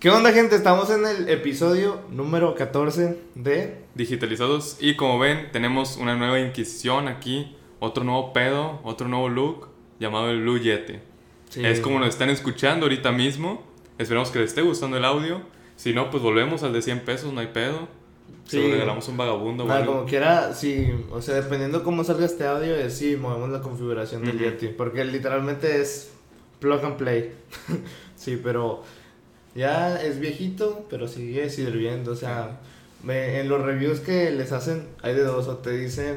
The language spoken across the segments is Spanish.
¿Qué onda, gente? Estamos en el episodio número 14 de Digitalizados. Y como ven, tenemos una nueva Inquisición aquí. Otro nuevo pedo, otro nuevo look llamado el Blue Yeti. Sí. Es como nos están escuchando ahorita mismo. Esperamos que les esté gustando el audio. Si no, pues volvemos al de 100 pesos, no hay pedo. Sí. lo regalamos un vagabundo. Bueno. como quiera, sí, o sea, dependiendo cómo salga este audio, es sí, movemos la configuración del Ujú. Yeti, porque literalmente es plug and play. sí, pero ya es viejito, pero sigue sirviendo, o sea, me- en los reviews que les hacen hay de dos, o te dicen,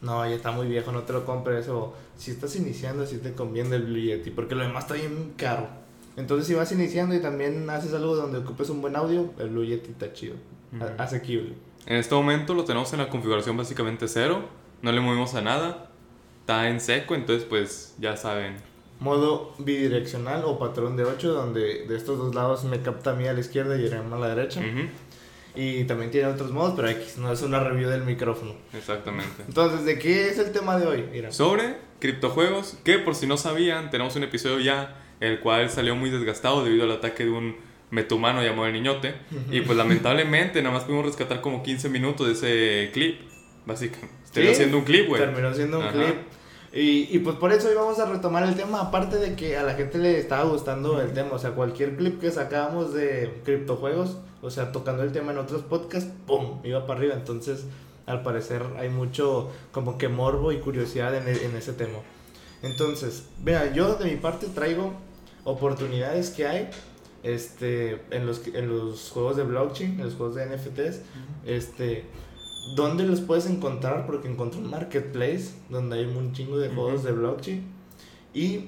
no, ya está muy viejo, no te lo compres, o si estás iniciando, si te conviene el Blue Yeti, porque lo demás está bien caro. Entonces, si vas iniciando y también haces algo donde ocupes un buen audio, el Blue Yeti está chido, a- Ujú. asequible. En este momento lo tenemos en la configuración básicamente cero. No le movimos a nada. Está en seco, entonces pues ya saben. Modo bidireccional o patrón de 8, donde de estos dos lados me capta a mí a la izquierda y a a la derecha. Ujú, Y también tiene otros modos, pero X, no es una review del micrófono. Exactamente. Entonces, ¿de qué es el tema de hoy? Mira. sobre criptojuegos, que por si no sabían, tenemos un episodio ya, el cual salió muy desgastado debido al ataque de un metumano llamado el niñote. Y pues lamentablemente nada más pudimos rescatar como 15 minutos de ese clip, básicamente. Estoy haciendo un clip, güey. Terminó siendo un Ajá. clip. Y, y pues por eso hoy vamos a retomar el tema, aparte de que a la gente le estaba gustando el tema, o sea, cualquier clip que sacábamos de criptojuegos, o sea, tocando el tema en otros podcasts, ¡pum! iba para arriba, entonces al parecer hay mucho como que morbo y curiosidad en, e- en ese tema. Entonces, vea, yo de mi parte traigo oportunidades que hay este, en, los, en los juegos de blockchain, en los juegos de NFTs, este, ¿dónde los puedes encontrar? Porque encontré un marketplace donde hay un chingo de juegos de blockchain. ¿Y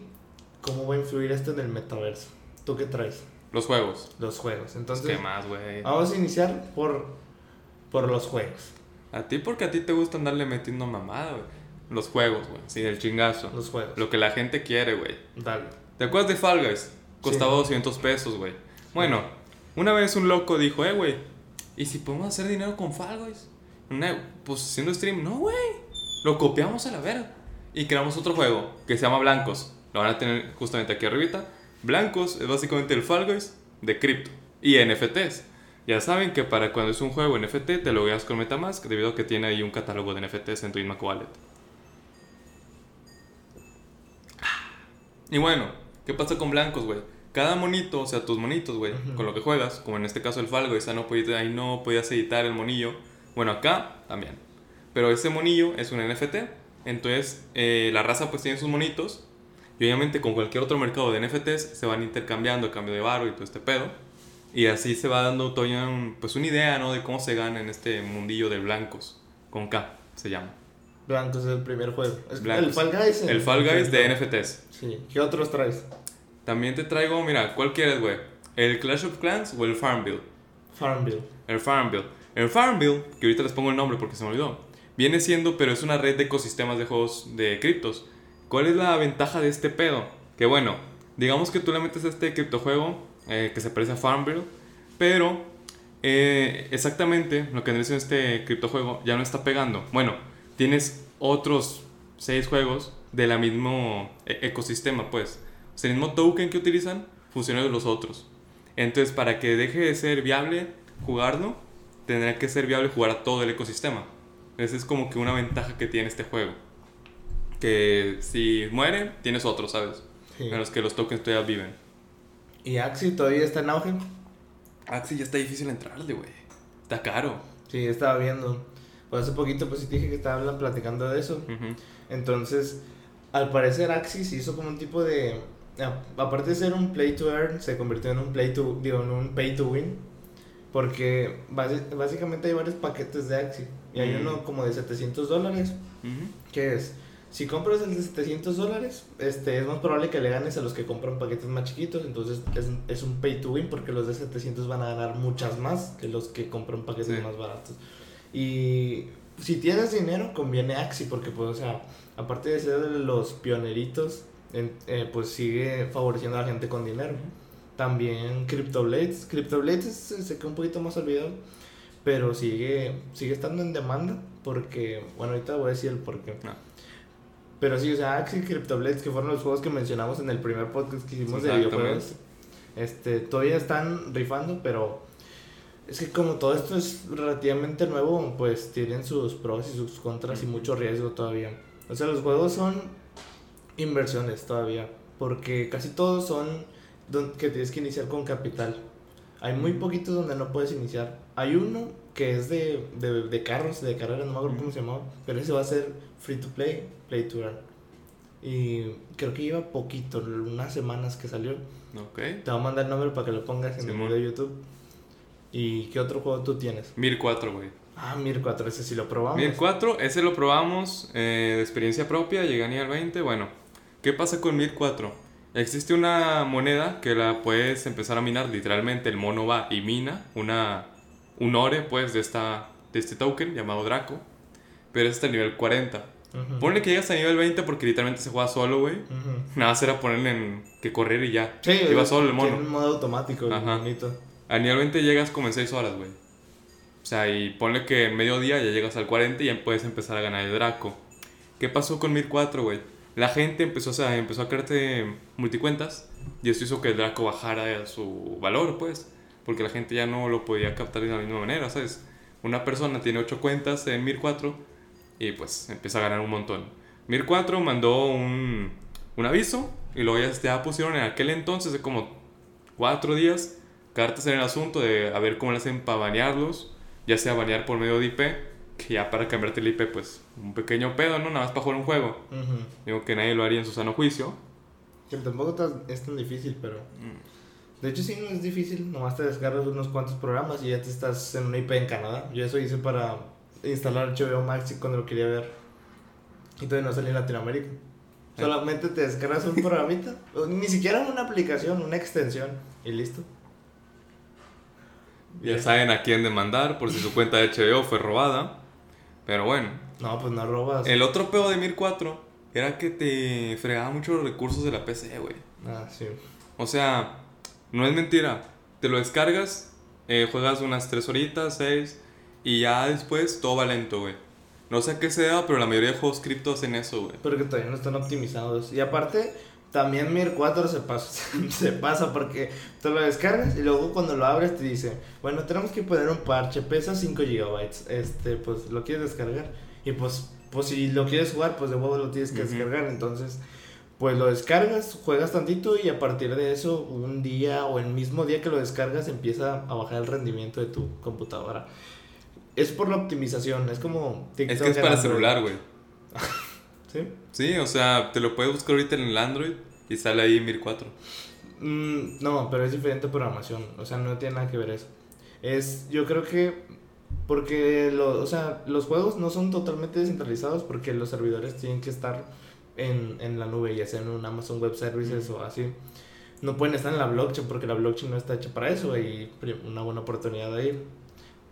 cómo va a influir esto en el metaverso? ¿Tú qué traes? Los juegos. Los juegos. Entonces, ¿Qué más, güey? vamos a iniciar por, por los juegos. A ti porque a ti te gusta andarle metiendo mamada, güey. Los juegos, güey. Sí, el chingazo. Los juegos. Lo que la gente quiere, güey. Dale. ¿Te acuerdas de Fall Guys? Costaba 200 pesos, güey. Bueno, una vez un loco dijo, eh, güey, ¿y si podemos hacer dinero con Fall Guys? Una- pues haciendo stream, no, güey. Lo copiamos a la verga. Y creamos otro juego que se llama Blancos. Lo van a tener justamente aquí arribita. Blancos es básicamente el Fall Guys de cripto y NFTs. Ya saben que para cuando es un juego NFT te lo veas con Metamask debido a que tiene ahí un catálogo de NFTs en tu misma wallet. Y bueno, ¿qué pasa con blancos, güey? Cada monito, o sea, tus monitos, güey, con lo que juegas, como en este caso el Falgo, esa no podías, ahí no podías editar el monillo. Bueno, acá también. Pero ese monillo es un NFT. Entonces, eh, la raza pues tiene sus monitos. Y obviamente con cualquier otro mercado de NFTs se van intercambiando a cambio de barro y todo este pedo. Y así se va dando todavía un- pues una idea, ¿no? De cómo se gana en este mundillo de blancos. Con K se llama. Blancos es el primer juego. Es Blancos. El Fall Guys. El Fall Guys de NFTs. Sí. ¿Qué otros traes? También te traigo, mira, ¿cuál quieres, güey? ¿El Clash of Clans o el Farmville? Farmville. El Farmville. El Farmville, que ahorita les pongo el nombre porque se me olvidó, viene siendo, pero es una red de ecosistemas de juegos de criptos. ¿Cuál es la ventaja de este pedo? Que bueno, digamos que tú le metes a este criptojuego eh, que se parece a Farmville, pero eh, exactamente lo que en este criptojuego ya no está pegando. Bueno, tienes otros seis juegos de la mismo e- ecosistema, pues. O sea, el mismo token que utilizan funciona de los otros. Entonces, para que deje de ser viable jugarlo, tendrá que ser viable jugar a todo el ecosistema. Esa es como que una ventaja que tiene este juego. Que si muere, tienes otro, ¿sabes? Sí. En los que los tokens todavía viven. ¿Y Axie todavía está en auge? Axie ya está difícil entrarle, güey. Está caro. Sí, estaba viendo. Pues hace poquito pues sí te dije que estaban platicando de eso. Entonces, al parecer Axie se hizo como un tipo de... a- Aparte de ser un play to earn, se convirtió en un play to... Digo, en un pay to win. Porque básicamente hay varios paquetes de Axie. Y hay Mm. uno como de 700 dólares. Ujú. que es? Si compras el de 700 dólares, este, es más probable que le ganes a los que compran paquetes más chiquitos. Entonces es, es un pay to win porque los de 700 van a ganar muchas más que los que compran paquetes Sí. más baratos. Y si tienes dinero, conviene Axie porque, pues, o sea, aparte de ser de los pioneritos, eh, pues sigue favoreciendo a la gente con dinero. También CryptoBlades. CryptoBlades se, quedó un poquito más olvidado, pero sigue, sigue estando en demanda porque, bueno, ahorita voy a decir el porqué. No. Pero sí, o sea, Axie y CryptoBlades, que fueron los juegos que mencionamos en el primer podcast que hicimos de videojuegos, Este, todavía están rifando, pero es que como todo esto es relativamente nuevo, pues tienen sus pros y sus contras y mucho riesgo todavía. O sea, los juegos son inversiones todavía, porque casi todos son que tienes que iniciar con capital. Hay muy poquitos donde no puedes iniciar. Hay uno que es de, de, de carros, de carreras, no me acuerdo cómo se llamaba, pero ese va a ser free to play, play to earn. Y creo que lleva poquito, unas semanas que salió. Ok. Te voy a mandar el nombre para que lo pongas en el video de YouTube. ¿Y qué otro juego tú tienes? Mir 4, güey. Ah, Mir 4, ese sí lo probamos. Mir 4, ese lo probamos eh, de experiencia propia, llegué a nivel 20. Bueno, ¿qué pasa con Mir 4? Existe una moneda que la puedes empezar a minar, literalmente el mono va y mina una, un ore pues de, esta, de este token llamado Draco, pero es hasta el nivel 40. Ponle que llegas a nivel 20 porque literalmente se juega solo, güey. Nada más era ponerle en que correr y ya. Sí, Iba solo el mono. Tiene un modo automático, Ajá. bonito. A nivel 20 llegas como en 6 horas, güey. O sea, y ponle que en medio día ya llegas al 40 y ya puedes empezar a ganar el Draco. ¿Qué pasó con 1004, güey? La gente empezó, o empezó a crearte multicuentas y eso hizo que el Draco bajara su valor, pues. Porque la gente ya no lo podía captar de la misma manera, ¿sabes? Una persona tiene 8 cuentas en 1004 y pues empieza a ganar un montón. 1004 mandó un, un aviso y luego ya, ya pusieron en aquel entonces, de como 4 días, cartas en el asunto de a ver cómo le hacen para banearlos, ya sea banear por medio de IP que ya para cambiarte el IP, pues un pequeño pedo, ¿no? Nada más para jugar un juego. Digo que nadie lo haría en su sano juicio. Que tampoco es tan difícil, pero. Mm. De hecho, sí, no es difícil. Nomás te descargas unos cuantos programas y ya te estás en una IP en Canadá. Yo eso hice para instalar HBO Max cuando lo quería ver. Y todavía no salí en Latinoamérica. Eh. Solamente te descargas un programita. ni siquiera una aplicación, una extensión. Y listo. Ya saben a quién demandar por si su cuenta de HBO fue robada. Pero bueno. No, pues no robas. El otro pedo de Mir 4 era que te fregaba mucho los recursos de la PC, güey. Ah, sí. O sea, no es mentira. Te lo descargas, eh, juegas unas 3 horitas, 6, y ya después todo va lento, güey. No sé a qué sea, pero la mayoría de juegos cripto hacen eso, güey. Pero que todavía no están optimizados. Y aparte, también Mir 4 se pasa, se pasa porque te lo descargas y luego cuando lo abres te dice, bueno, tenemos que poner un parche, pesa 5 gigabytes, este, pues lo quieres descargar. Y pues, pues si lo quieres jugar, pues de nuevo lo tienes que descargar. Entonces, pues lo descargas, juegas tantito y a partir de eso, un día o el mismo día que lo descargas, empieza a bajar el rendimiento de tu computadora. Es por la optimización, es como... es que es para celular, güey. ¿Sí? Sí, o sea, te lo puedes buscar ahorita en el Android y sale ahí Mir 4. Mm, no, pero es diferente programación, o sea, no tiene nada que ver eso. Es, yo creo que, porque, lo, o sea, los juegos no son totalmente descentralizados porque los servidores tienen que estar en, en la nube, ya sea en un Amazon Web Services o así. No pueden estar en la blockchain porque la blockchain no está hecha para eso y una buena oportunidad de ir.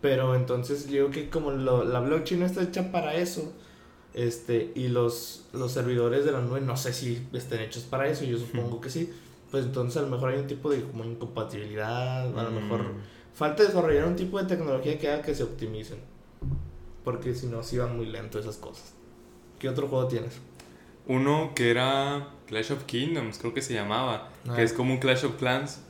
Pero entonces yo creo que como lo, la blockchain no está hecha para eso, este, y los, los servidores de la nube no sé si estén hechos para eso, yo supongo que sí. Pues entonces a lo mejor hay un tipo de como incompatibilidad, a lo mejor mm. falta desarrollar un tipo de tecnología que haga que se optimicen. Porque si no, sí van muy lento esas cosas. ¿Qué otro juego tienes? Uno que era Clash of Kingdoms, creo que se llamaba, que ah. es como un Clash of Clans.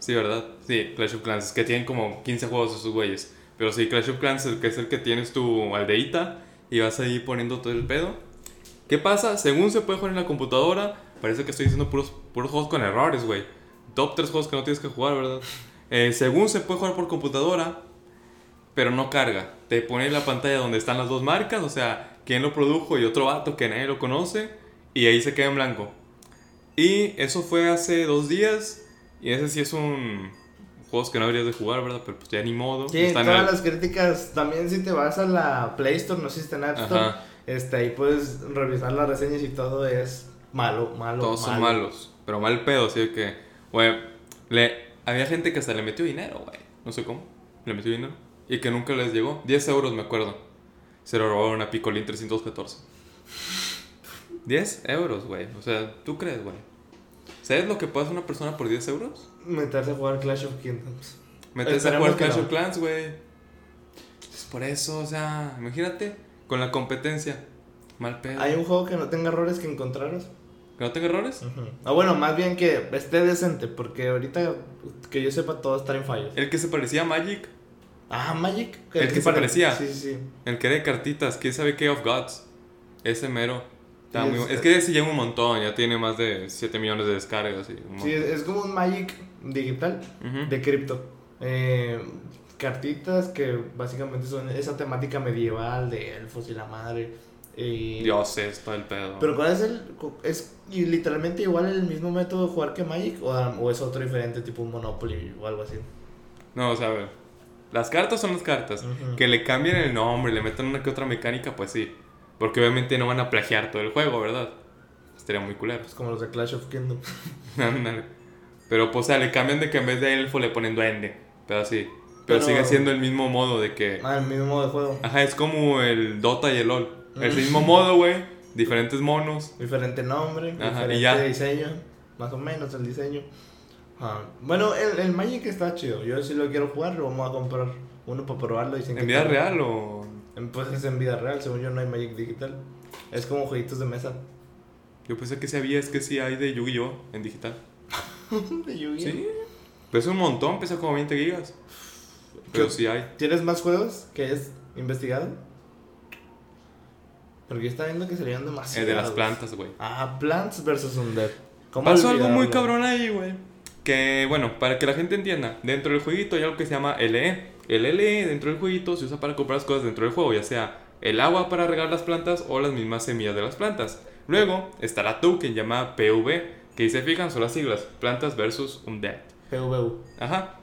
Sí, ¿verdad? Sí, Clash of Clans, que tienen como 15 juegos esos güeyes. Pero sí, Clash of Clans, el que es el que tienes tu aldeita y vas ahí poniendo todo el pedo. ¿Qué pasa? Según se puede jugar en la computadora, parece que estoy diciendo puros, puros juegos con errores, güey. Top 3 juegos que no tienes que jugar, ¿verdad? Eh, según se puede jugar por computadora, pero no carga. Te pone la pantalla donde están las dos marcas, o sea, quién lo produjo y otro vato que nadie lo conoce, y ahí se queda en blanco. Y eso fue hace dos días, y ese sí es un juegos que no deberías de jugar, ¿verdad? Pero pues ya ni modo. Sí, todas las críticas, también si te vas a la Play Store, no sé si está en App Store, este, ahí puedes revisar las reseñas y todo es malo, malo, Todos son malos, pero mal pedo, así que, güey, le, había gente que hasta le metió dinero, güey, no sé cómo, le metió dinero, y que nunca les llegó, 10 euros me acuerdo, se lo robaron a Picolín 314. 10 euros, güey, o sea, ¿tú crees, güey? ¿Sabes lo que puede hacer una persona por 10 euros? Meterse a jugar Clash of Kingdoms. Meterse a jugar Clash of Clans, güey. Es por eso, o sea, imagínate, con la competencia. Mal pedo. ¿Hay un juego que no tenga errores que encontraros? ¿Que no tenga errores? Ujú. O bueno, más bien que esté decente, porque ahorita que yo sepa todo está en fallos. El que se parecía a Magic, Ah, Magic. El que se pare- parecía. Sí, sí, sí. el que era de cartitas, ¿quién sabe qué of Gods? Ese mero. Está Sí, muy es- es que ese lleva un montón, ya tiene más de 7 millones de descargas. Y Sí, es es como un Magic digital de cripto. Eh, cartitas que básicamente son esa temática medieval de elfos y la madre. Y- Dioses, todo el pedo. Pero ¿cuál es el...? ¿Es literalmente igual el mismo método de jugar que Magic? ¿O, o es otro diferente, tipo un Monopoly o algo así? No, o sea, a ver. Las cartas son las cartas. Que le cambien el nombre, le metan una que otra mecánica, pues sí. Porque obviamente no van a plagiar todo el juego, ¿verdad? Estaría muy culero. Pues como los de Clash of Kingdom. Pero, pues, o sea, le cambian de que en vez de elfo le ponen duende. Pero así. Pero, Pero- sigue siendo el mismo modo de que. Ah, el mismo modo de juego. Ajá, es como el Dota y el LOL. El Mm. mismo modo, güey. Diferentes monos. Diferente nombre, Ajá, diferente y ya. diseño. Más o menos el diseño. Ah, Bueno, el, el Magic está chido. Yo sí lo quiero jugar, lo vamos a comprar uno para probarlo. Y sin ¿En vida real o.? Pues es en vida real, según yo no hay Magic digital. Es como jueguitos de mesa. Yo pensé que sí había, es que sí hay de Yu-Gi-Oh! en digital. de Yu-Gi-Oh. Sí. Pesa un montón, pesa como 20 gigas. Pero sí hay. ¿Tienes más juegos que hayas investigado? Porque yo estaba viendo que serían El demasiados. de las plantas, güey. Ah, Plants vs. Undead. ¿Cómo Pasó algo muy cabrón ahí, güey. Que, bueno, para que la gente entienda, dentro del jueguito hay algo que se llama LE. El LE dentro del jueguito se usa para comprar las cosas dentro del juego, ya sea el agua para regar las plantas o las mismas semillas de las plantas. Luego está la token llamada PV, que si se fijan son las siglas, plantas versus undead. PvU. Ajá,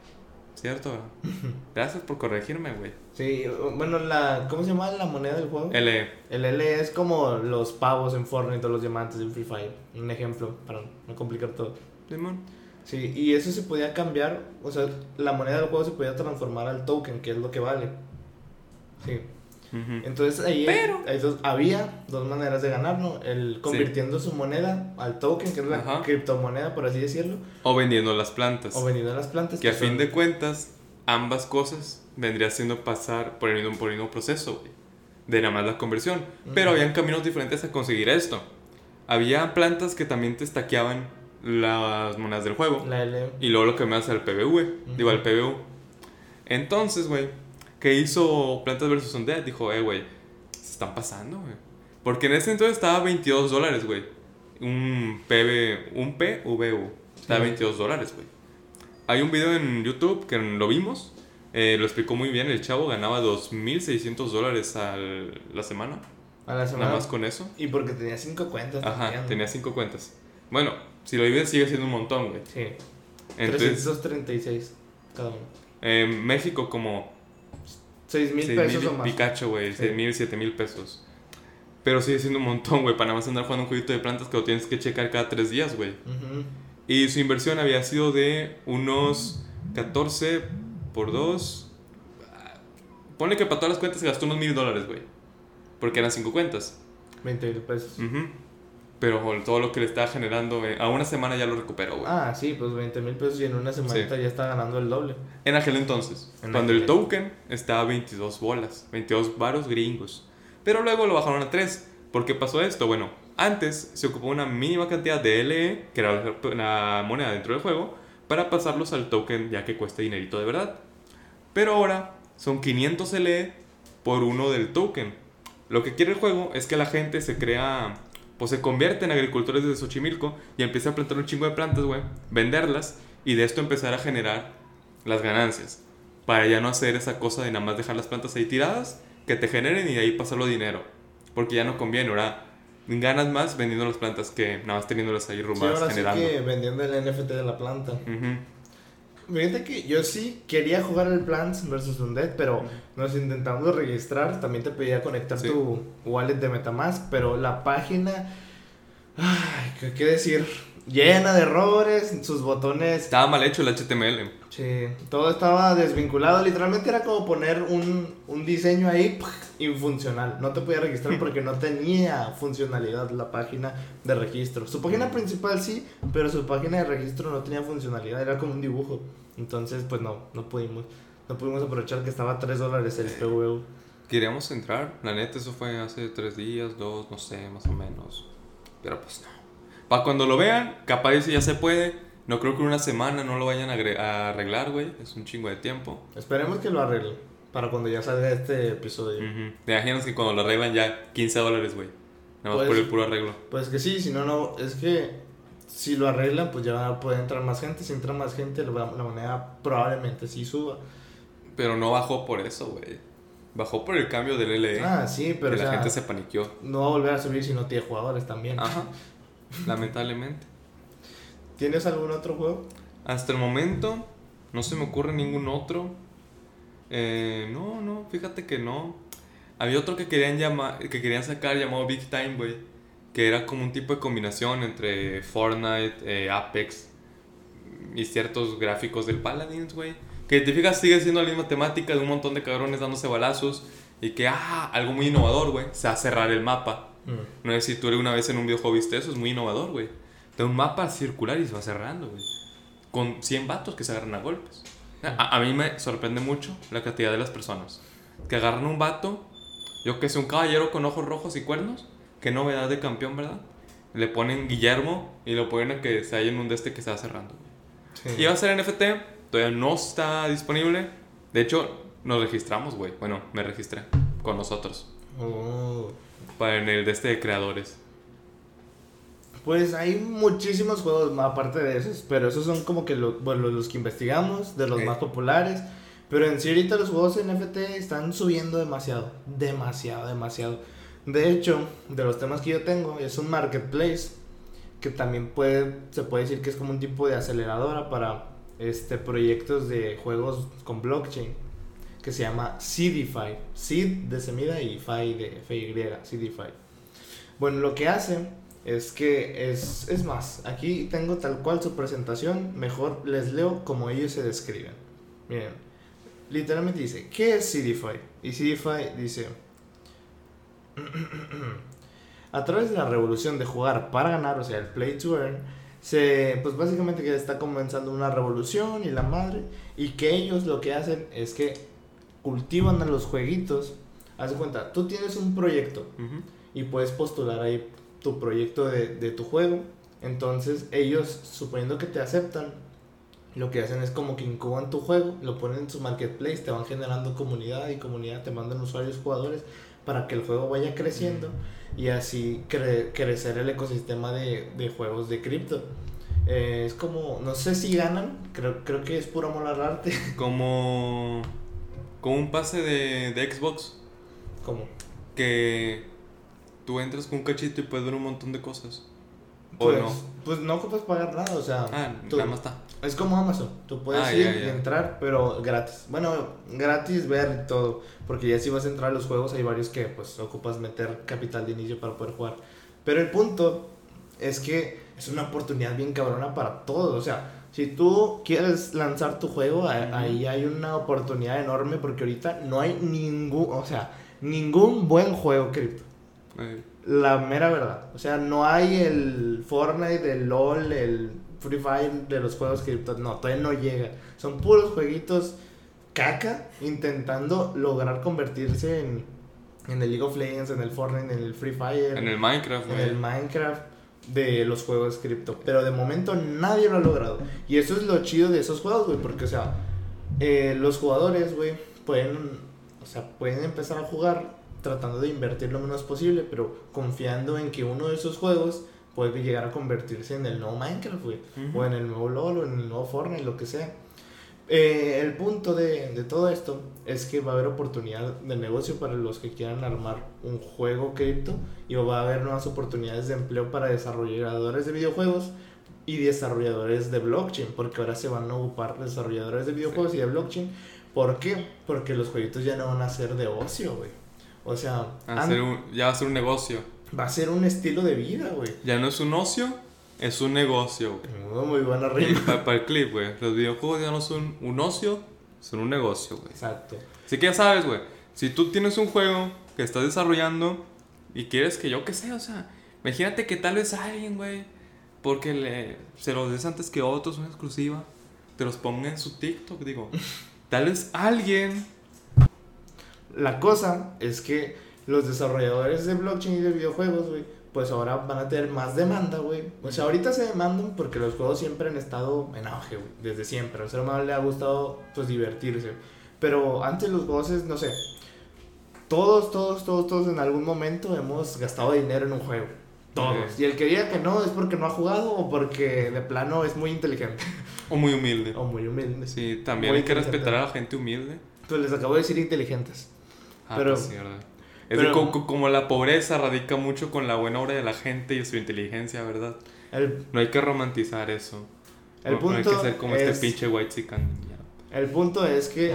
cierto. Gracias por corregirme, güey. Sí, bueno, la, ¿cómo se llama la moneda del juego? LE. El L es como los pavos en Fortnite o los diamantes en Free Fire. Un ejemplo, para no complicar todo. Simón. Sí, y eso se podía cambiar, o sea, la moneda del juego se podía transformar al token, que es lo que vale. Sí. Entonces ahí Pero- hay dos- había dos maneras de ganar, ¿no? El convirtiendo su moneda al token, que es la Ajá. criptomoneda, por así decirlo, O vendiendo las plantas. o vendiendo las plantas. Que a son- fin de cuentas, ambas cosas vendría siendo pasar por el mismo, por el mismo proceso, güey, de nada más la conversión. Pero habían caminos diferentes a conseguir esto. Había plantas que también te estaqueaban las monedas del juego. La L. Y luego lo que me hace al PBV, digo al PBU. Entonces, güey, ¿qué hizo Plantas vs. Undead? Dijo, eh, güey, se están pasando, güey. Porque en ese entonces estaba 22 dólares, güey. Un PB, un PVU. Estaba Sí. 22 dólares, güey. Hay un video en YouTube que lo vimos. eh, lo explicó muy bien. El chavo ganaba 2.600 dólares a la semana. A la semana. Nada más con eso. Y porque tenía cinco cuentas. Ajá, también. tenía 5 cuentas. Bueno, si lo vives sigue siendo un montón, güey. Sí. Entonces, 336 cada uno. en México como 6 mil 6 pesos o más. Pikachu, güey, Sí. 6 mil, 7 mil pesos. Pero sigue siendo un montón, güey, para nada más andar jugando un jueguito de plantas que lo tienes que checar cada 3 días, güey. Ujú. Y su inversión había sido de unos 14 por 2. Ponle que para todas las cuentas se gastó unos mil dólares, güey. Porque eran 5 cuentas. 20 mil pesos. Ujú. Pero joder, todo lo que le estaba generando, güey, a una semana ya lo recuperó, güey. Ah, sí, pues 20 mil pesos y en una semanita ya está ganando el doble. En aquel entonces, En cuando aquel el token estaba a 22 bolas, 22 varos gringos. Pero luego lo bajaron a 3. ¿Por qué pasó esto? Bueno, antes se ocupó una mínima cantidad de LE, que era la- la moneda dentro del juego, para pasarlos al token ya que cuesta dinerito de verdad. Pero ahora son 500 LE por uno del token. Lo que quiere el juego es que la gente se crea, pues se convierte en agricultores de Xochimilco y empiece a plantar un chingo de plantas, güey, venderlas y de esto empezar a generar las ganancias. Para ya no hacer esa cosa de nada más dejar las plantas ahí tiradas, que te generen y de ahí pasarlo dinero. Porque ya no conviene, ahora ganas más vendiendo las plantas que nada más teniéndolas ahí Sí, rumbadas ahora sí generando. que vendiendo el NFT de la planta. Ujú. Fíjate que yo sí quería jugar el Plants vs Undead, pero nos intentamos registrar. También te pedía conectar Sí. tu wallet de Metamask, pero la página. Ay, ¿qué, qué decir? Llena de errores, sus botones. Estaba mal hecho el HTML. Sí, todo estaba desvinculado. Literalmente era como poner un, un diseño ahí infuncional. No te podía registrar porque no tenía funcionalidad la página de registro. Su página principal sí, pero su página de registro no tenía funcionalidad. Era como un dibujo. Entonces, pues no, no pudimos. No pudimos aprovechar que estaba a 3 dólares el PVU. Queríamos entrar, la neta, eso fue hace tres días, dos, no sé, más o menos. Pero pues no. Para cuando lo vean, capaz ya se puede. No creo que en una semana no lo vayan a, arreglar, güey. Es un chingo de tiempo. Esperemos que lo arreglen. Para cuando ya salga este episodio. Ujú. Te imaginas que cuando lo arreglan ya 15 dólares, güey. Nada más Pues- por el puro arreglo. Pues que sí, si no, no. Es que si lo arreglan, pues ya puede entrar más gente. Si entra más gente, la la moneda probablemente sí suba. Pero no bajó por eso, güey. Bajó por el cambio del LE. Ah, sí, pero que o la gente se paniqueó. no va a volver a subir si no tiene jugadores también. Ajá. Lamentablemente. ¿Tienes algún otro juego? Hasta el momento no se me ocurre ningún otro. Eh, no, no, fíjate que no. Había otro que querían llamar, que querían sacar llamado Big Time, güey. Que era como un tipo de combinación entre Fortnite, eh, Apex y ciertos gráficos del Paladins, güey. Que te fijas sigue siendo la misma temática de un montón de cabrones dándose balazos. Y que, ah, algo muy innovador, güey. Se va a cerrar el mapa. Mm. No sé si tú alguna vez en un videojuego viste eso, es muy innovador, güey. Da un mapa circular y se va cerrando, güey. Con 100 vatos que se agarran a golpes. A, a mí me sorprende mucho la cantidad de las personas que agarran un vato, yo que sé, un caballero con ojos rojos y cuernos, que novedad de campeón, ¿verdad? Le ponen Guillermo y lo ponen a que se halla en un de este que se va cerrando. Sí. Iba a ser NFT, todavía no está disponible. De hecho, nos registramos, güey. Bueno, me registré con nosotros. Oh. Para en el de este de creadores. Pues hay muchísimos juegos aparte de esos, pero esos son como que lo- bueno, los que investigamos, de los más populares. Pero en sí ahorita los juegos NFT están subiendo demasiado, demasiado, demasiado. De hecho, de los temas que yo tengo, es un marketplace que también puede, se puede decir que es como un tipo de aceleradora para este, proyectos de juegos con blockchain, que se llama Seedify. Seed de semilla y Fi de FY, Seedify. Bueno, lo que hace es que es, es más, aquí tengo tal cual su presentación, mejor les leo como ellos se describen. Miren, literalmente dice, ¿qué es Seedify? Y Seedify dice, a través de la revolución de jugar para ganar, o sea, el play to earn, se, pues básicamente que está comenzando una revolución y la madre, y que ellos lo que hacen es que cultivan a los jueguitos. Haz de cuenta, tú tienes un proyecto, y puedes postular ahí tu proyecto de, de tu juego. Entonces ellos, suponiendo que te aceptan, lo que hacen es como que incuban tu juego, lo ponen en su marketplace, te van generando comunidad y comunidad te mandan usuarios jugadores para que el juego vaya creciendo y así cre- crecer el ecosistema de, de juegos de cripto. Eh, es como, no sé si ganan, creo, creo que es puro amor al arte. Como, como un pase de, de Xbox como, que tú entras con un cachito y puedes ver un montón de cosas. ¿O pues, no? pues no ocupas pagar nada, o sea, Ah, tú- nada más está. Es como Amazon, tú puedes Ah, ir ya, y entrar, pero gratis. Bueno, gratis ver todo, porque ya si vas a entrar a los juegos hay varios que pues ocupas meter capital de inicio para poder jugar. Pero el punto es que es una oportunidad bien cabrona para todos, o sea, si tú quieres lanzar tu juego, ahí hay una oportunidad enorme porque ahorita no hay ningún, o sea, ningún buen juego cripto. La mera verdad. O sea, no hay el Fortnite, el LOL, el Free Fire de los juegos cripto. No, todavía no llega. Son puros jueguitos caca intentando lograr convertirse en, en el League of Legends, en el Fortnite, en el Free Fire, en el Minecraft, en güey. el Minecraft de los juegos cripto. Pero de momento nadie lo ha logrado. Y eso es lo chido de esos juegos, güey. Porque, o sea, eh, los jugadores, güey, pueden, o sea, pueden empezar a jugar tratando de invertir lo menos posible, pero confiando en que uno de esos juegos puede llegar a convertirse en el nuevo Minecraft, güey. O en el nuevo LOL, o en el nuevo Fortnite, lo que sea. Eh, el punto de, de todo esto es que va a haber oportunidad de negocio para los que quieran armar un juego cripto y va a haber nuevas oportunidades de empleo para desarrolladores de videojuegos y desarrolladores de blockchain, porque ahora se van a ocupar desarrolladores de videojuegos y de blockchain. ¿Por qué? Porque los jueguitos ya no van a ser de ocio, güey. O sea, Hacer an- un- ya va a ser un negocio. va a ser un estilo de vida, güey. Ya no es un ocio, es un negocio, güey. Muy, buena rima. Para el clip, güey. Los videojuegos ya no son un ocio, son un negocio, güey. Exacto. Así que ya sabes, güey. Si tú tienes un juego que estás desarrollando y quieres que yo qué sé, o sea, imagínate que tal vez alguien, güey, porque le, se los des antes que otros, una exclusiva, te los ponga en su TikTok, digo. Tal vez alguien. La cosa es que los desarrolladores de blockchain y de videojuegos, güey, pues ahora van a tener más demanda, güey. O sea, ahorita se demandan porque los juegos siempre han estado en auge, güey, desde siempre. Al ser humano le ha gustado, pues, divertirse. Pero antes los juegos no sé, todos, todos, todos, todos en algún momento hemos gastado dinero en un juego. Todos. Y el que diga que no es porque no ha jugado o porque de plano es muy inteligente. O muy humilde. o muy humilde. Sí, también Muy hay que respetar a la gente humilde. Pues les acabo de decir inteligentes. Ah, Pero- pues sí, ¿verdad? Es pero- de co- co- como la pobreza radica mucho con la buena obra de la gente y su inteligencia, ¿verdad? El, No hay que romantizar eso. el no, no hay punto que ser como es, este pinche white chican. El punto es que,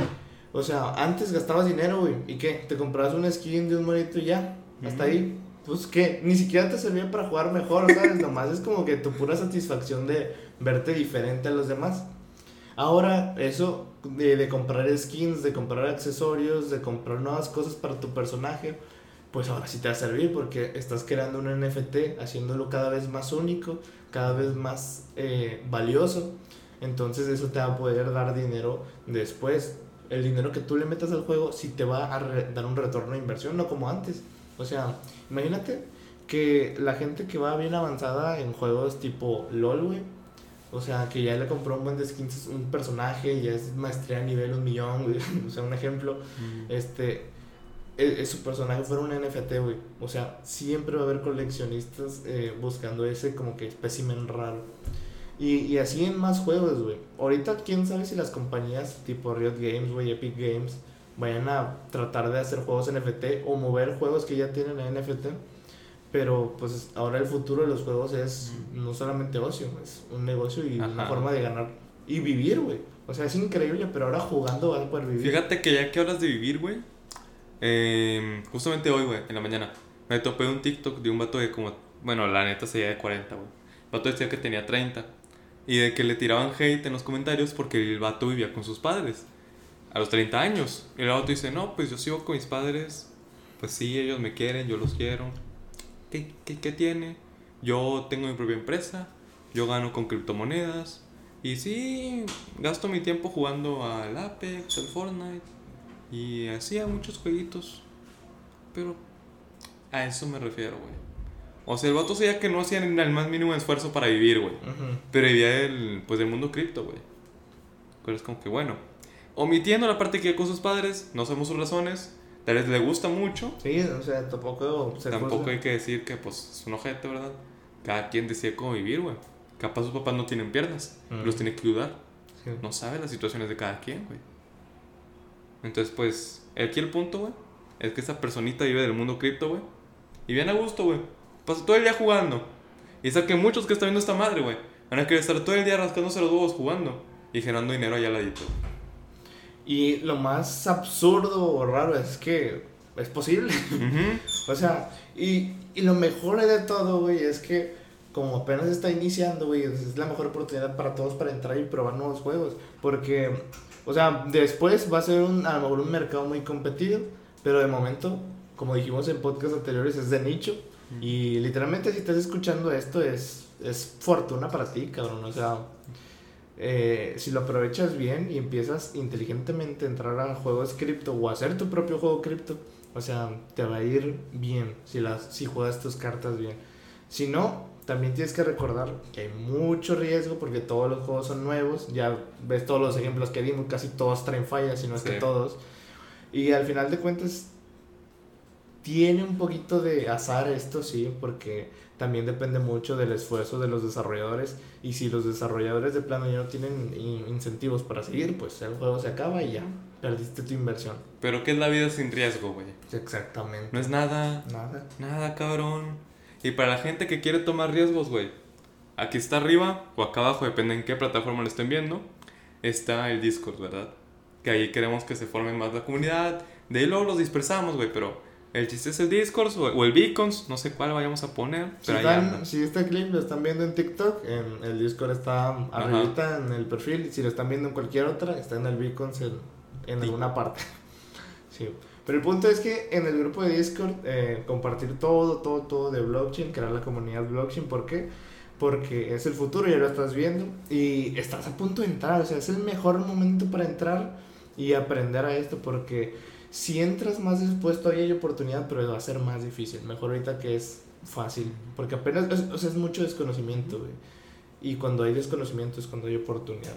o sea, antes gastabas dinero, güey. ¿Y qué? Te comprabas una skin de un monito y ya. Hasta ahí. Pues que ni siquiera te servía para jugar mejor, ¿sabes? Nomás es como que tu pura satisfacción de verte diferente a los demás. Ahora, eso de, comprar skins, de comprar accesorios, de comprar nuevas cosas para tu personaje, pues ahora sí te va a servir porque estás creando un NFT, haciéndolo cada vez más único, cada vez más eh, valioso. Entonces eso te va a poder dar dinero después. El dinero que tú le metas al juego sí te va a dar un retorno de inversión, no como antes. O sea, imagínate que la gente que va bien avanzada en juegos tipo LOL, güey. O sea, que ya le compró un buen de skins, un personaje, ya es maestría a nivel un millón, güey. O sea, un ejemplo. Este, e- e- su personaje fuera un NFT, güey. O sea, siempre va a haber coleccionistas eh, buscando ese como que espécimen raro. Y, y así en más juegos, güey. Ahorita, quién sabe si las compañías tipo Riot Games, güey, Epic Games, vayan a tratar de hacer juegos NFT o mover juegos que ya tienen NFT. Pero pues ahora el futuro de los juegos es no solamente ocio, es un negocio y una Ajá. forma de ganar y vivir, güey. O sea, es increíble, pero ahora jugando vas a poder vivir. Fíjate que ya que hablas de vivir, güey. eh, justamente hoy, güey, en la mañana, me topé un TikTok de un vato de como. Bueno, la neta sería de 40, güey. El vato decía que tenía 30. Y de que le tiraban hate en los comentarios porque el vato vivía con sus padres. A los 30 años. Y el vato dice: No, pues yo sigo con mis padres. Pues sí, ellos me quieren, yo los quiero. ¿Qué, qué, qué tiene? Yo tengo mi propia empresa. Yo gano con criptomonedas. Y sí, gasto mi tiempo jugando al Apex, al Fortnite. Y así a muchos jueguitos. Pero a eso me refiero, güey. O sea, el vato sabía que no hacía ni el más mínimo esfuerzo para vivir, güey. Pero vivía el, pues, del mundo cripto, güey. Pero es como que, bueno, omitiendo la parte que vive con sus padres, no sabemos sus razones. Tal vez le gusta mucho. Sí, o sea, tampoco se Tampoco juzga. hay que decir que, pues, es un ojete, ¿verdad? Cada quien decide cómo vivir, güey. Capaz sus papás no tienen piernas. Mm. Los tiene que ayudar. Sí. No sabe las situaciones de cada quien, güey. Entonces, pues, aquí el punto, güey, es que esa personita vive del mundo cripto, güey. Y bien a gusto, güey. Pasa todo el día jugando. Y sé que muchos que están viendo esta madre, güey, van a querer estar todo el día rascándose los huevos jugando y generando dinero allá al ladito. Y lo más absurdo o raro es que es posible. Ujú. O sea, y, y lo mejor de todo, güey, es que como apenas está iniciando, güey, es la mejor oportunidad para todos para entrar y probar nuevos juegos. Porque, o sea, después va a ser un, a lo mejor un mercado muy competido, pero de momento, como dijimos en podcasts anteriores, es de nicho. Y literalmente si estás escuchando esto es, es fortuna para ti, cabrón. O sea, eh, si lo aprovechas bien y empiezas inteligentemente a entrar a juegos cripto o a hacer tu propio juego cripto, o sea, te va a ir bien si, las, si juegas tus cartas bien. Si no, también tienes que recordar que hay mucho riesgo porque todos los juegos son nuevos. Ya ves todos los ejemplos que dimos, casi todos traen fallas, si no es que todos. Y al final de cuentas, tiene un poquito de azar esto, sí, porque también depende mucho del esfuerzo de los desarrolladores. Y si los desarrolladores de plano ya no tienen in- incentivos para seguir, pues el juego se acaba y ya perdiste tu inversión. Pero ¿qué es la vida sin riesgo, güey? Exactamente. No es nada, Nada. nada, cabrón. Y para la gente que quiere tomar riesgos, güey, aquí está arriba o acá abajo, depende en qué plataforma lo estén viendo, está el Discord, ¿verdad? Que ahí queremos que se forme más la comunidad. De ahí luego los dispersamos, güey, pero el chiste es el Discord o, el Beacons, no sé cuál vayamos a poner, Si, pero están- si este clip lo están viendo en TikTok, en el Discord está arribita en el perfil. Si lo están viendo en cualquier otra, está en el Beacons en, en Sí. alguna parte. sí. Pero el punto es que en el grupo de Discord, eh, compartir todo, todo, todo de blockchain, crear la comunidad blockchain. ¿Por qué? Porque es el futuro, ya lo estás viendo. Y estás a punto de entrar. O sea, es el mejor momento para entrar y aprender a esto. Porque si entras más después, todavía hay oportunidad, pero va a ser más difícil. Mejor ahorita que es fácil. Porque apenas, es- o sea, es mucho desconocimiento, güey. Y cuando hay desconocimiento es cuando hay oportunidad.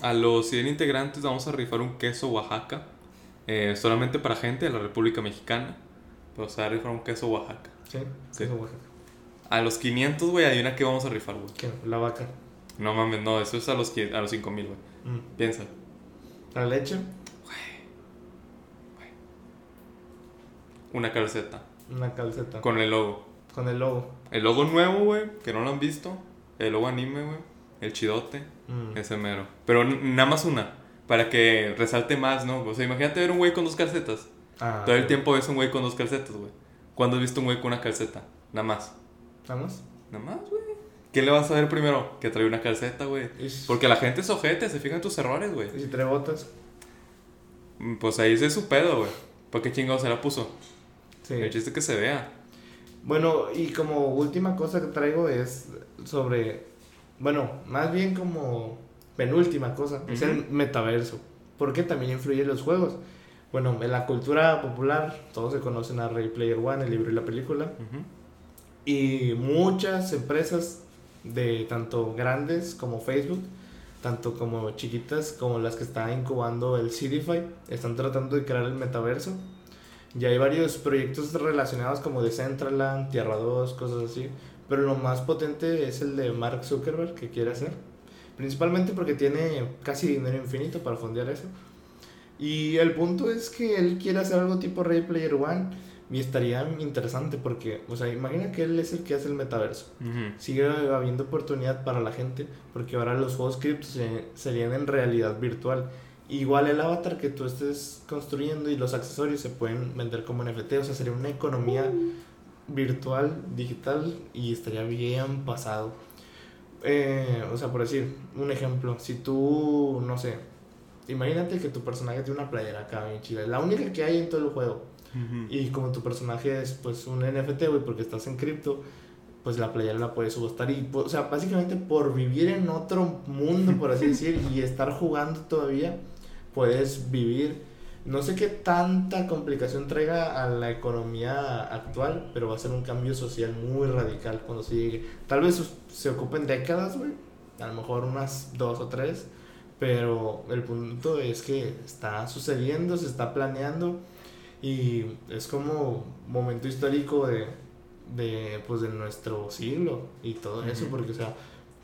A los 100 integrantes vamos a rifar un queso Oaxaca. eh, solamente para gente de la República Mexicana. Pero se va a rifar un queso Oaxaca. ¿Sí? Sí. Eso, Oaxaca. A los 500, güey, hay una que vamos a rifar, güey. ¿Qué? La vaca. No mames, no, eso es a los, a los 5000, güey. Mm. Piensa. La leche. Una calceta. Una calceta. Con el logo. Con el logo. El logo nuevo, güey, que no lo han visto. El logo anime, güey. El chidote. Mm. Ese mero. Pero nada más una. Para que resalte más, ¿no? O sea, imagínate ver un güey con dos calcetas. Ah, Todo el sí. tiempo ves un güey con dos calcetas, güey. ¿Cuándo has visto un güey con una calceta? Nada más. ¿Vamos? Nada más, güey. ¿Qué le vas a ver primero? Que trae una calceta, güey. Porque la gente es ojete, se fija en tus errores, güey. y si trae botas. Mm, Pues ahí es su pedo, güey. ¿Para qué chingado se la puso? Sí. El chiste que se vea. Bueno, y como última cosa que traigo es sobre, bueno, más bien como penúltima cosa, es el metaverso, porque también influye en los juegos. Bueno, en la cultura popular todos se conocen a Ready Player One, el libro y la película, Ujú. y muchas empresas de tanto grandes como Facebook, tanto como chiquitas como las que está incubando el CDFI, están tratando de crear el metaverso. Ya hay varios proyectos relacionados como Decentraland, Tierra 2, cosas así. Pero lo más potente es el de Mark Zuckerberg que quiere hacer. Principalmente porque tiene casi dinero infinito para fondear eso. Y el punto es que él quiere hacer algo tipo Ready Player One. Y estaría interesante porque, o sea, imagina que él es el que hace el metaverso. Sigue habiendo oportunidad para la gente porque ahora los juegos cripto se- serían en realidad virtual. Igual el avatar que tú estés construyendo y los accesorios se pueden vender como NFT, o sea, sería una economía virtual, digital y estaría bien pasado. Eh, o sea, por decir, un ejemplo, si tú, no sé, imagínate que tu personaje tiene una playera acá bien chida, la única que hay en todo el juego. Y como tu personaje es pues un NFT, güey, porque estás en cripto, pues la playera la puedes subastar. Y, o sea, básicamente por vivir en otro mundo, por así decir, y estar jugando todavía, puedes vivir. No sé qué tanta complicación traiga a la economía actual, pero va a ser un cambio social muy radical cuando se llegue. Tal vez se ocupen décadas, güey, a lo mejor unas dos o tres, pero el punto es que está sucediendo, se está planeando y es como momento histórico de, de, pues, de nuestro siglo y todo eso, porque, o sea,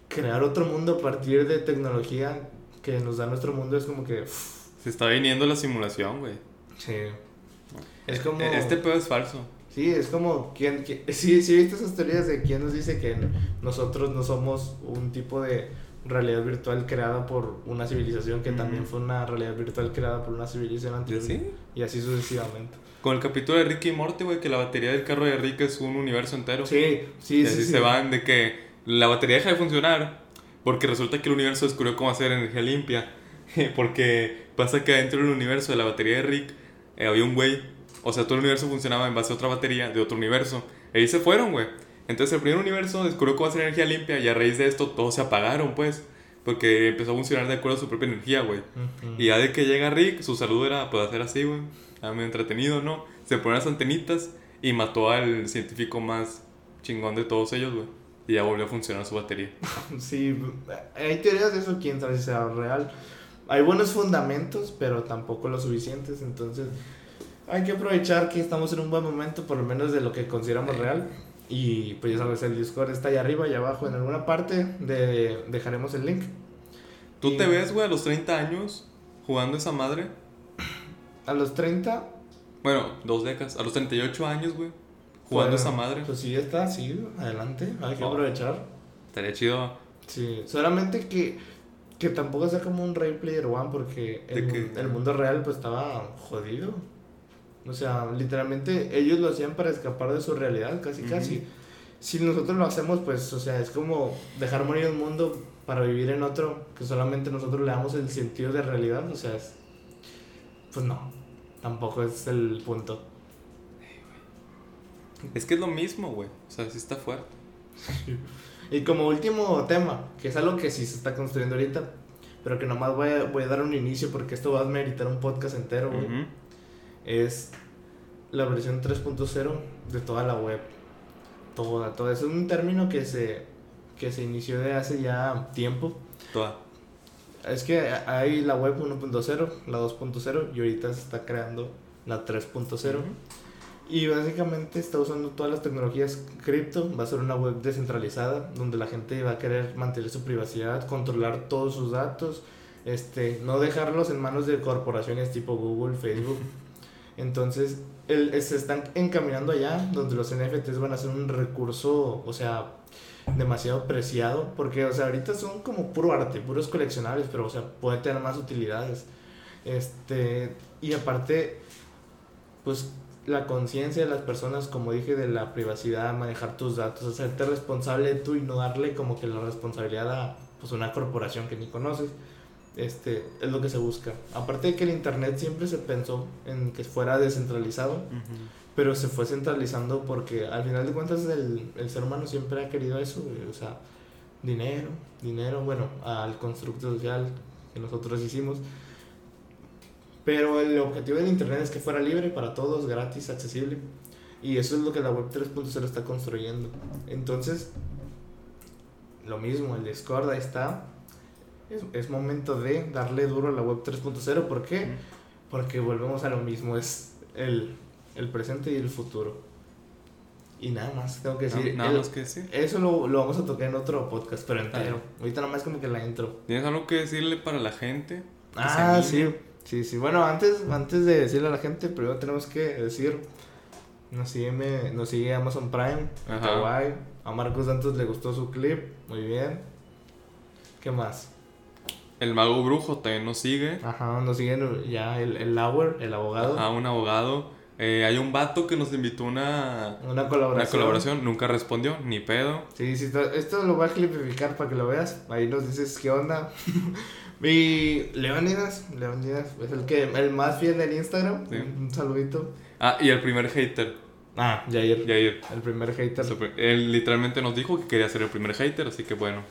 crear otro mundo a partir de tecnología que nos da nuestro mundo es como que... uff, Se está viniendo la simulación, güey. sí. Es como... E- Este pedo es falso. Sí, es como... ¿quién, quién- sí, sí, viste esas teorías de quién nos dice que nosotros no somos un tipo de realidad virtual creada por una civilización que Ujú. también fue una realidad virtual creada por una civilización ¿Y anterior. así? Y así sucesivamente. Con el capítulo de Ricky y Morty, güey, que la batería del carro de Rick es un universo entero. Sí, sí, y sí. así sí. se van de que la batería deja de funcionar porque resulta que el universo descubrió cómo hacer energía limpia. porque pasa que dentro del universo de la batería de Rick eh, había un güey. O sea, todo el universo funcionaba en base a otra batería de otro universo. Y ahí se fueron, güey. Entonces el primer universo descubrió cómo hacer energía limpia y a raíz de esto todos se apagaron, pues. Porque empezó a funcionar de acuerdo a su propia energía, güey. Ujú. Y ya de que llega Rick, su saludo era pues hacer así, güey. Medio entretenido, ¿no? Se pone las antenitas y mató al científico más chingón de todos ellos, güey. Y ya volvió a funcionar su batería. Sí, hay teorías de eso, quién sabe si sea real. Hay buenos fundamentos, pero tampoco lo suficientes, entonces hay que aprovechar que estamos en un buen momento, por lo menos de lo que consideramos real. Y pues ya sabes, el Discord está ahí arriba y abajo en alguna parte, de, dejaremos el link. ¿Tú Y te ves, güey, a los 30 años jugando esa madre? A los 30... Bueno, dos décadas. A los 38 años, güey. Jugando esa madre. Pues sí, está, sí, adelante, hay que Oh. aprovechar. Estaría chido. Sí, solamente que, que tampoco sea como un Ready Player One porque ¿De el, mundo real pues estaba jodido. O sea, literalmente ellos lo hacían para escapar de su realidad, casi casi. Si nosotros lo hacemos, pues, o sea, es como dejar morir un mundo para vivir en otro que solamente nosotros le damos el sentido de realidad, o sea, es, pues no, tampoco es el punto. Es que es lo mismo, güey. O sea, sí está fuerte. Y como último tema, que es algo que sí se está construyendo ahorita, pero que nomás voy a, voy a dar un inicio porque esto va a meritar un podcast entero, güey. Es la versión 3.0 de toda la web. Toda, toda. Es un término que se, que se inició de hace ya tiempo. Toda. Es que hay la web 1.0, la 2.0 y ahorita se está creando la 3.0. Y básicamente está usando todas las tecnologías cripto. Va a ser una web descentralizada donde la gente va a querer mantener su privacidad, controlar todos sus datos, este, no dejarlos en manos de corporaciones tipo Google, Facebook. Entonces, el, se están encaminando allá donde los NFTs van a ser un recurso, o sea, demasiado preciado. Porque, o sea, ahorita son como puro arte, puros coleccionables, pero, o sea, puede tener más utilidades. Este, y aparte, pues la conciencia de las personas, como dije, de la privacidad, manejar tus datos, hacerte responsable tú y no darle como que la responsabilidad a pues, una corporación que ni conoces, este, es lo que se busca. Aparte de que el Internet siempre se pensó en que fuera descentralizado, pero se fue centralizando porque al final de cuentas el, el ser humano siempre ha querido eso, o sea, dinero, dinero, bueno, al constructo social que nosotros hicimos pero el objetivo del Internet es que fuera libre para todos, gratis, accesible. Y eso es lo que la web 3.0 está construyendo. Entonces, lo mismo, el Discord ahí está. Es, es momento de darle duro a la web 3.0. ¿Por qué? Porque volvemos a lo mismo. Es el, el presente y el futuro. Y nada más, tengo que decir. nada más que decir. Eso lo, lo, vamos a tocar en otro podcast, pero entero. Ahorita nada más como que la intro. ¿Tienes algo que decirle para la gente? Ah, sí. Sí, sí. Bueno, antes, antes de decirle a la gente, primero tenemos que decir. Nos sigue, nos sigue Amazon Prime, Kawaii. A Marcos Santos le gustó su clip, muy bien. ¿Qué más? El mago brujo también nos sigue. Ajá, nos sigue ya el, el Lauer, el abogado. Ajá, un abogado. Eh, hay un vato que nos invitó una, una colaboración. Una colaboración, nunca respondió, ni pedo. Sí, sí, esto lo voy a clipificar para que lo veas. Ahí nos dices qué onda. Y Leonidas, Leonidas es el que el más fiel en Instagram. Un saludito. Ah, y el primer hater. Ah, Jair. Jair. El primer hater. Él literalmente nos dijo que quería ser el primer hater, así que bueno.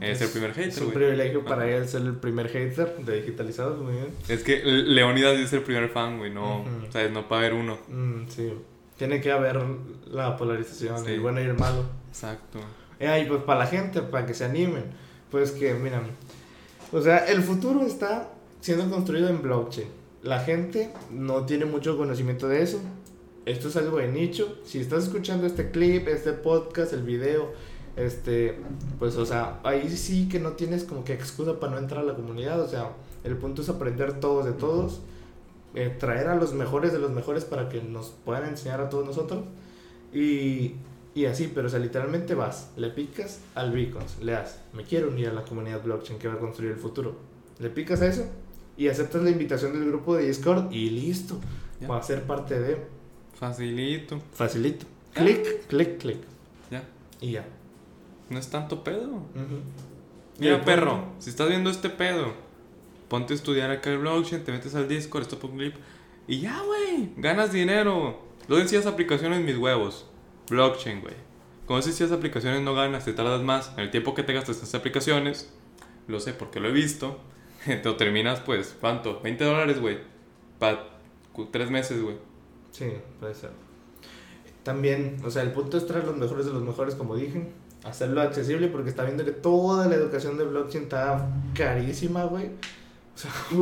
Es, el primer hater. Es un privilegio para él ser el primer hater de digitalizados, muy bien. Es que Leonidas es el primer fan, güey, no, o sea, no para haber uno. Mm, sí, tiene que haber la polarización, el bueno y el malo. Exacto. Eh, y pues para la gente, para que se animen, pues que, miren, o sea, el futuro está siendo construido en blockchain. La gente no tiene mucho conocimiento de eso. Esto es algo de nicho. Si estás escuchando este clip, este podcast, el video, este, pues, o sea, ahí sí que no tienes como que excusa para no entrar a la comunidad. O sea, el punto es aprender todos de todos, eh, traer a los mejores de los mejores para que nos puedan enseñar a todos nosotros. Y y así, pero o sea, literalmente vas, le picas al Beacons, le das, me quiero unir a la comunidad blockchain que va a construir el futuro. Le picas a eso y aceptas la invitación del grupo de Discord y listo. Va a ser parte de. Facilito. Facilito. Clic, clic, clic. Ya. Y ya. No es tanto pedo. Mira, perro, si estás viendo este pedo, ponte a estudiar acá el blockchain, te metes al Discord, esto un clip y ya, güey, ganas dinero. Lo decías aplicaciones mis huevos. Blockchain, güey. Como si esas aplicaciones no ganas, te tardas más en el tiempo que te gastas en esas aplicaciones. Lo sé porque lo he visto. Te terminas, pues, ¿cuánto? 20 dólares, güey. Para tres meses, güey. Sí, puede ser. También, o sea, el punto es traer los mejores de los mejores, como dije. Hacerlo accesible porque está viendo que toda la educación de blockchain está carísima, güey. O sea,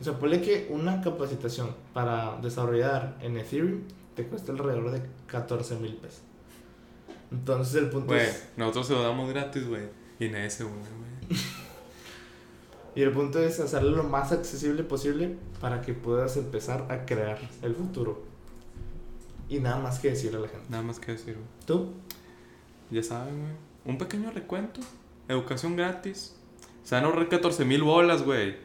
o sea, ponle que una capacitación para desarrollar en Ethereum te cuesta alrededor de 14 mil pesos. Entonces el punto es. Nosotros se lo damos gratis, güey. Y en ese, güey. y el punto es hacerlo lo más accesible posible para que puedas empezar a crear el futuro. Y nada más que decirle a la gente. Nada más que decir, güey. ¿Tú? Ya saben, güey. Un pequeño recuento. Educación gratis. Se van a ahorrar 14 mil bolas, güey.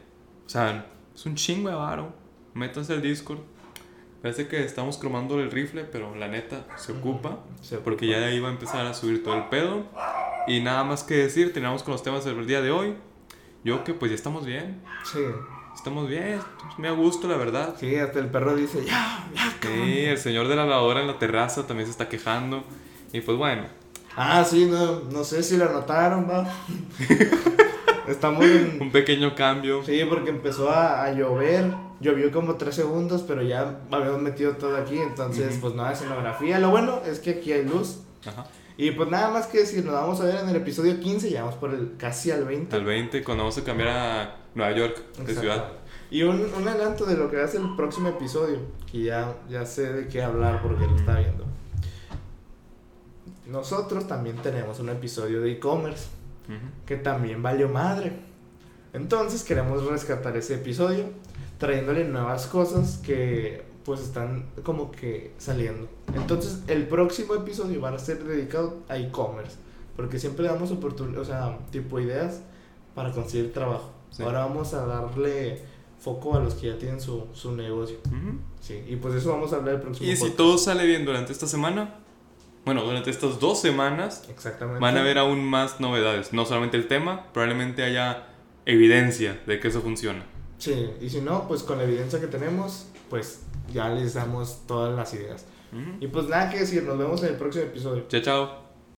O sea, es un chingo de varo. Métanse al Discord Parece que estamos cromando el rifle, pero la neta se ocupa. porque ya de ahí va a empezar a subir todo el pedo. Y nada más que decir, terminamos con los temas del día de hoy. Yo que pues ya estamos bien. Sí. Estamos bien, me a gusto, la verdad. Sí, hasta el perro dice, ya, ya, Sí, el señor de la lavadora en la terraza también se está quejando. Y pues bueno. Ah, sí, no, no sé si lo notaron, va. Estamos en... Un pequeño cambio. Sí, porque empezó a, a llover llovió como tres segundos, pero ya habíamos metido todo aquí, entonces pues no hay escenografía. Lo bueno es que aquí hay luz, Ajá. Y pues nada más que decir, nos vamos a ver en el episodio 15, ya vamos por el casi al 20. Al 20, cuando vamos a cambiar a Nueva York de ciudad. Y un, un adelanto de lo que va a ser el próximo episodio, que ya, ya sé de qué hablar porque lo está viendo. Nosotros también tenemos un episodio de e-commerce Que también valió madre. Entonces queremos rescatar ese episodio trayéndole nuevas cosas que pues están como que saliendo. Entonces el próximo episodio va a ser dedicado a e-commerce porque siempre damos oportunidades, o sea, tipo ideas para conseguir trabajo. Sí. Ahora vamos a darle foco a los que ya tienen su, su negocio. Ujú. Sí, y pues eso vamos a hablar el próximo Y si podcast. todo sale bien durante esta semana, bueno, durante estas dos semanas, Exactamente. van a haber aún más novedades. No solamente el tema, probablemente haya evidencia de que eso funciona. Sí, y si no, pues con la evidencia que tenemos, pues ya les damos todas las ideas. Ujú. Y pues nada que decir, nos vemos en el próximo episodio. Chao, chao.